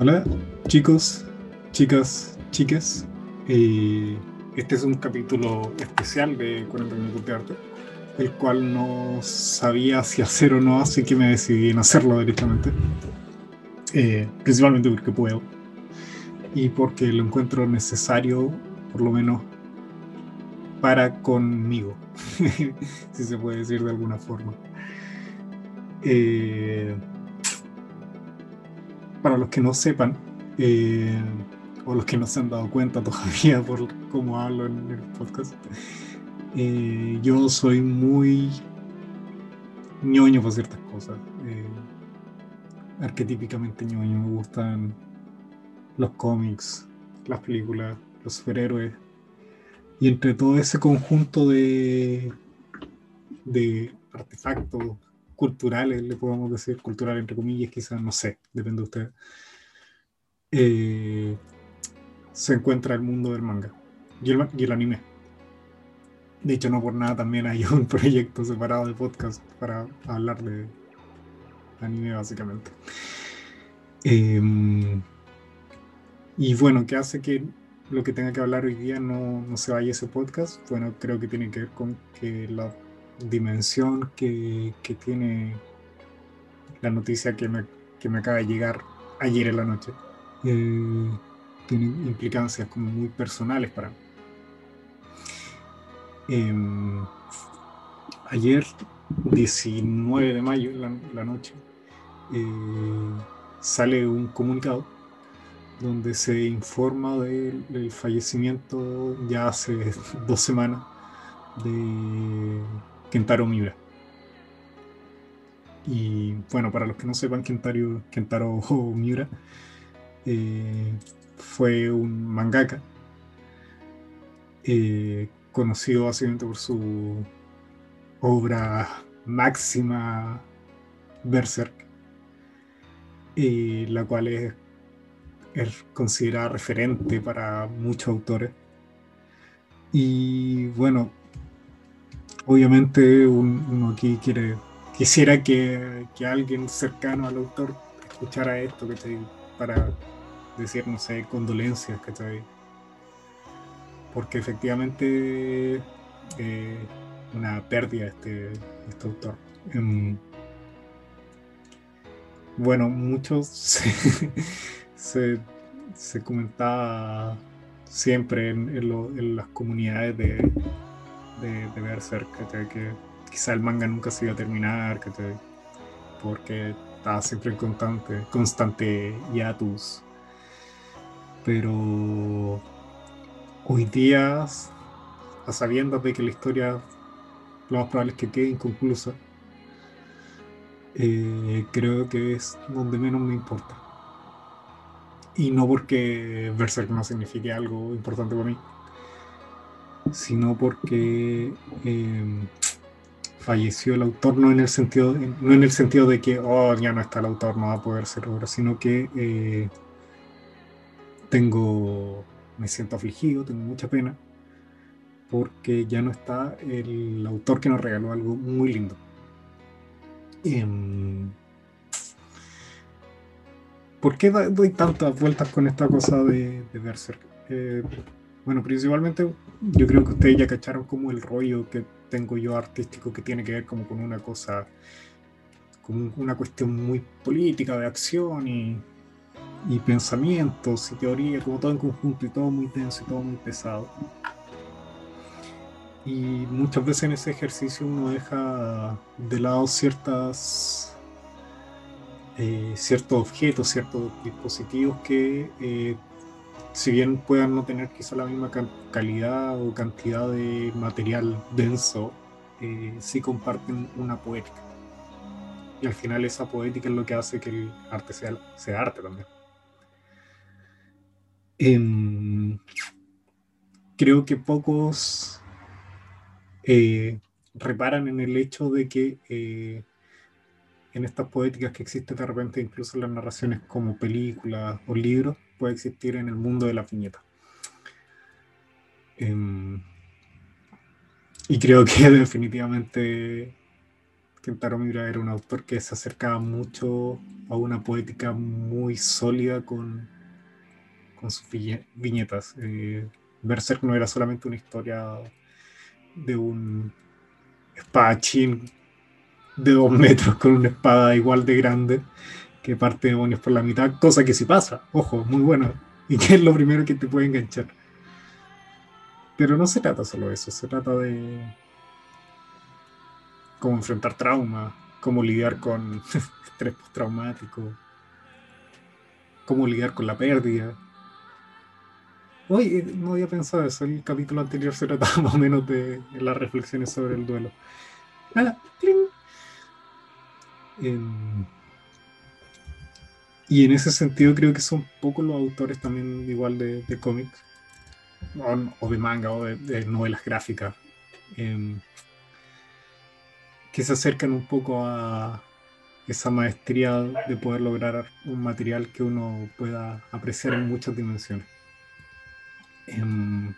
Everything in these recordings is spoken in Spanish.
Hola, chicos, chicas. Eh, este es un capítulo especial de 40 minutos de arte, el cual no sabía si hacer o no, así que me decidí en hacerlo directamente. Eh, principalmente porque puedo y porque lo encuentro necesario, por lo menos para conmigo, si se puede decir de alguna forma. Eh, para los que no sepan, eh, o los que no se han dado cuenta todavía por cómo hablo en el podcast, eh, yo soy muy ñoño por ciertas cosas. Eh, arquetípicamente ñoño, me gustan los cómics, las películas, los superhéroes. Y entre todo ese conjunto de, de artefactos culturales, le podemos decir, cultural entre comillas, quizás, no sé, depende de usted, eh, se encuentra el mundo del manga y el, y el, anime. De hecho, no por nada también hay un proyecto separado de podcast para hablar de anime, básicamente. Eh, y bueno, ¿qué hace que lo que tenga que hablar hoy día no, no se vaya ese podcast? Bueno, creo que tiene que ver con que la dimensión que, que, tiene la noticia que me, que me, acaba de llegar ayer en la noche. Eh, tiene implicancias como muy personales para mí. Eh, ayer, 19 de mayo, la, la noche, eh, sale un comunicado donde se informa del fallecimiento ya hace dos semanas de Kentaro Miura. Y bueno, para los que no sepan, Kentaro, Miura eh, fue un mangaka eh, conocido básicamente por su obra máxima Berserk, eh, la cual es, es considerada referente para muchos autores. Y bueno, obviamente un, uno aquí quiere, quisiera que, que, alguien cercano al autor escuchara esto, ¿cachai? Para decir, no sé, condolencias, ¿cachai? Porque efectivamente eh, una pérdida este, este autor. Um, bueno, muchos se, se, comentaba siempre en, en las comunidades de, de, de Berserk, que quizá el manga nunca se iba a terminar, porque estaba siempre en constante, constante hiatus. Pero hoy día, a sabiendas de que la historia lo más probable es que quede inconclusa, eh, creo que es donde menos me importa. Y no porque Berserk no signifique algo importante para mí, sino porque eh, falleció el autor, no en el sentido, no en el sentido de que oh, ya no está el autor, no va a poder ser obra, sino que eh, tengo, me siento afligido, tengo mucha pena, porque ya no está el autor que nos regaló algo muy lindo. Eh, ¿Por qué doy tantas vueltas con esta cosa de, de Berserk? Eh, bueno, principalmente yo creo que ustedes ya cacharon como el rollo que tengo yo artístico que tiene que ver como con una cosa, como una cuestión muy política de acción y, y pensamientos y teoría, como todo en conjunto y todo muy denso y todo muy pesado. Y muchas veces en ese ejercicio uno deja de lado ciertas eh, ciertos objetos, ciertos dispositivos que eh, si bien puedan no tener quizá la misma calidad o cantidad de material denso, eh, sí comparten una poética. Y al final esa poética es lo que hace que el arte sea, sea arte también. Eh, creo que pocos eh, reparan en el hecho de que eh, en estas poéticas que existen de repente incluso las narraciones como películas o libros, puede existir en el mundo de la viñeta. Eh, y creo que definitivamente Kentaro Miura era un autor que se acercaba mucho a una poética muy sólida con, con sus viñetas. Eh, Berserk no era solamente una historia de un espadachín de dos metros con una espada igual de grande que parte demonios por la mitad, cosa que sí pasa, ojo, muy bueno, y que es lo primero que te puede enganchar. Pero no se trata solo de eso, se trata de cómo enfrentar trauma, cómo lidiar con estrés postraumático, cómo lidiar con la pérdida. Hoy no había pensado eso, el capítulo anterior se trataba más o menos de, las reflexiones sobre el duelo. Ah, em, y en ese sentido creo que son pocos los autores también igual de, cómics, o, de manga, o de, novelas gráficas, em, que se acercan un poco a esa maestría de poder lograr un material que uno pueda apreciar en muchas dimensiones. Em,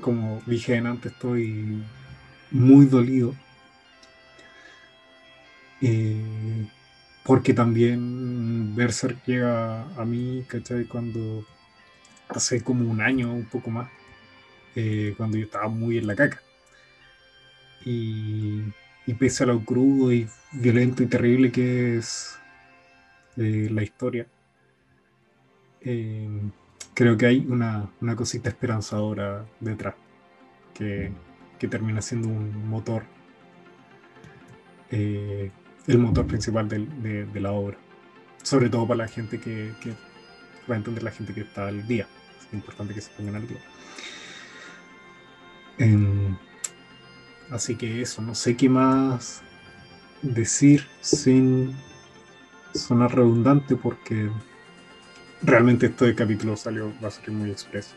como dije antes, estoy muy dolido. Eh, porque también Berserk llega a mí, ¿cachai? Cuando hace como un año, un poco más, eh, cuando yo estaba muy en la caca. Y, pese a lo crudo y violento y terrible que es eh, la historia, eh, creo que hay una, cosita esperanzadora detrás, que, termina siendo un motor, el motor principal de, la obra. Sobre todo para la gente que, va a entender la gente que está al día. Es importante que se pongan al día. Em, así que eso, no sé qué más decir sin sonar redundante porque realmente este capítulo salió, ser muy expreso.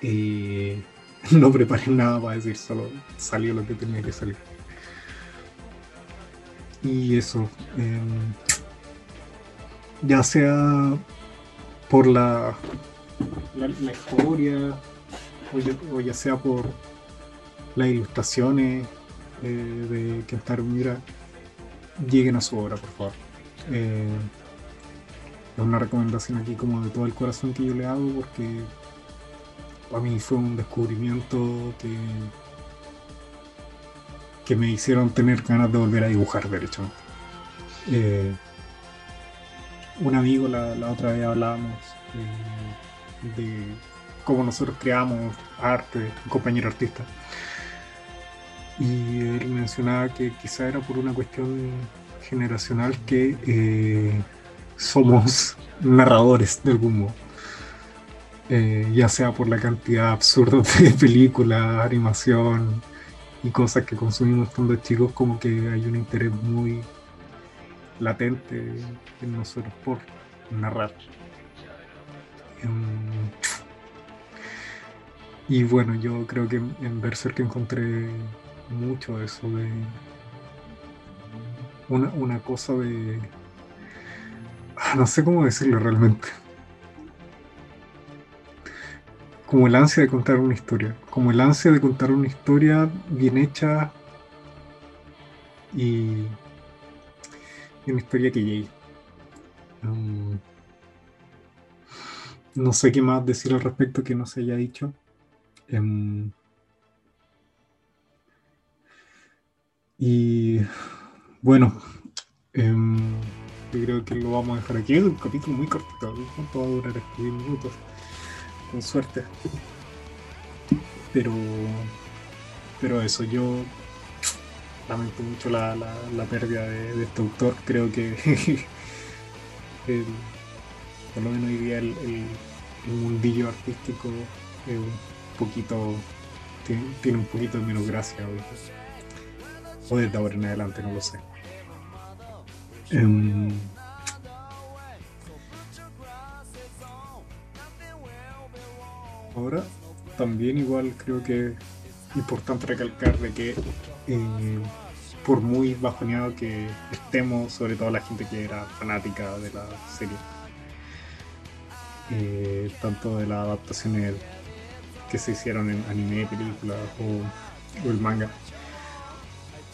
Y no preparé nada para decir, solo salió lo que tenía que salir. Y eso, em, ya sea por la, la, historia, o ya, sea por las ilustraciones eh, de Kentaro Mira, lleguen a su obra, por favor. Eh, es una recomendación aquí como de todo el corazón que yo le hago porque para mí fue un descubrimiento que, que me hicieron tener ganas de volver a dibujar, de hecho. Eh, un amigo la, otra vez hablábamos de cómo nosotros creamos arte, un compañero artista. Y él mencionaba que quizá era por una cuestión generacional que eh, somos narradores de algún modo. Eh, ya sea por la cantidad absurda de películas, animación y cosas que consumimos cuando chicos, como que hay un interés muy latente en nosotros por narrar. Em, y bueno, yo creo que en Berserk encontré mucho eso de una, una cosa de Ah, no sé cómo decirlo realmente. Como el ansia de contar una historia. Como el ansia de contar una historia bien hecha y, una historia que llegue. Um, no sé qué más decir al respecto que no se haya dicho. Um, y bueno, um, yo creo que lo vamos a dejar aquí. Es un capítulo muy cortito. ¿Cuánto va a durar? 10 minutos. Con suerte. Pero. Pero eso, yo lamento mucho la, la, pérdida de, este autor. Creo que. por lo menos hoy día el, mundillo artístico es un poquito. Tiene, un poquito de menos gracia hoy. O desde ahora en adelante, no lo sé. Em, ahora, también igual creo que es importante recalcar de que eh, por muy bajoneado que estemos, sobre todo la gente que era fanática de la serie, eh, tanto de las adaptaciones que se hicieron en anime, películas o el manga,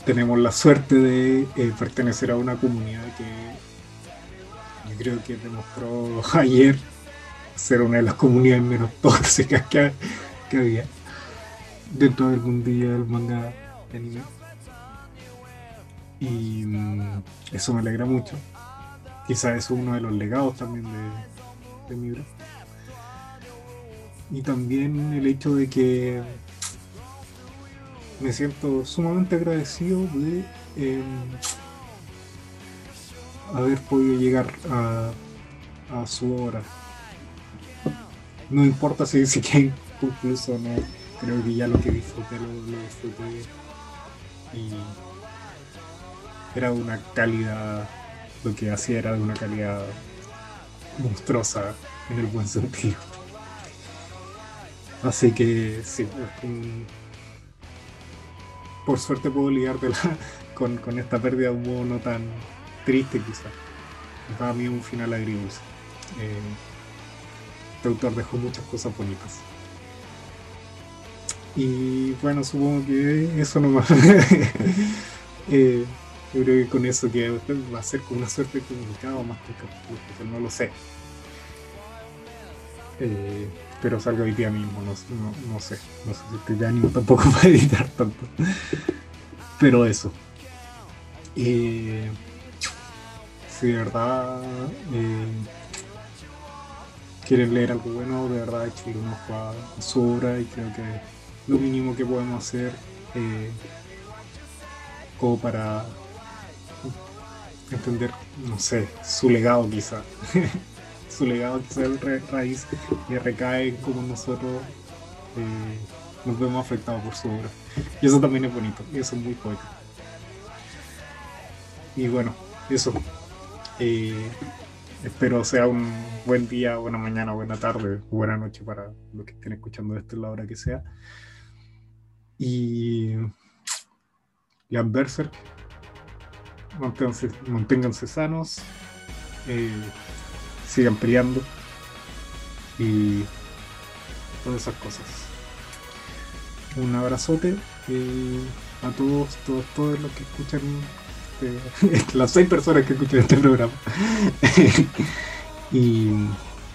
tenemos la suerte de eh, pertenecer a una comunidad que yo creo que demostró ayer ser una de las comunidades menos tóxicas que, que había dentro del mundillo del manga anime. Y mm, eso me alegra mucho. Quizás es uno de los legados también de, de mi Y también el hecho de que me siento sumamente agradecido de em, haber podido llegar a, a, su hora. No importa si, si que incluso no, creo que ya lo que disfruté lo, lo disfruté y era de una calidad, lo que hacía era de una calidad monstruosa en el buen sentido. Así que sí, por suerte puedo ligártela con, con esta pérdida de un modo no tan triste quizás. Para mí un final agridulce. Eh, este autor dejó muchas cosas bonitas. Y bueno, supongo que eso nomás. eh, yo creo que con eso que va a ser como una suerte de comunicado más que no lo sé. Eh, pero salgo hoy día mismo, no, sé. No sé si de ánimo tampoco para editar tanto. Pero eso. Eh, si de verdad eh, quieren leer algo bueno, de verdad echenle un ojo a su obra y creo que lo mínimo que podemos hacer eh, como para entender, no sé, su legado quizá. su legado quizá es raíz y recae como nosotros eh, nos vemos afectados por su obra. Y eso también es bonito, y eso es muy poético. Y bueno, eso. Eh, espero sea un buen día, buena mañana, buena tarde, buena noche para los que estén escuchando esto en la hora que sea. Y Jan Berserk, manténganse, manténganse sanos, eh, sigan peleando y todas esas cosas. Un abrazote eh, a todos, todos, todos los que escuchan, este, las seis personas que escuchan este programa. y,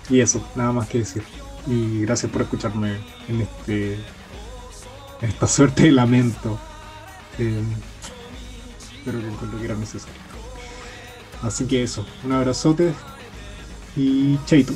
y eso, nada más que decir. Y gracias por escucharme en este esta suerte de lamento. Eh, pero que encuentro que era necesario. Así que eso, un abrazote y chaito.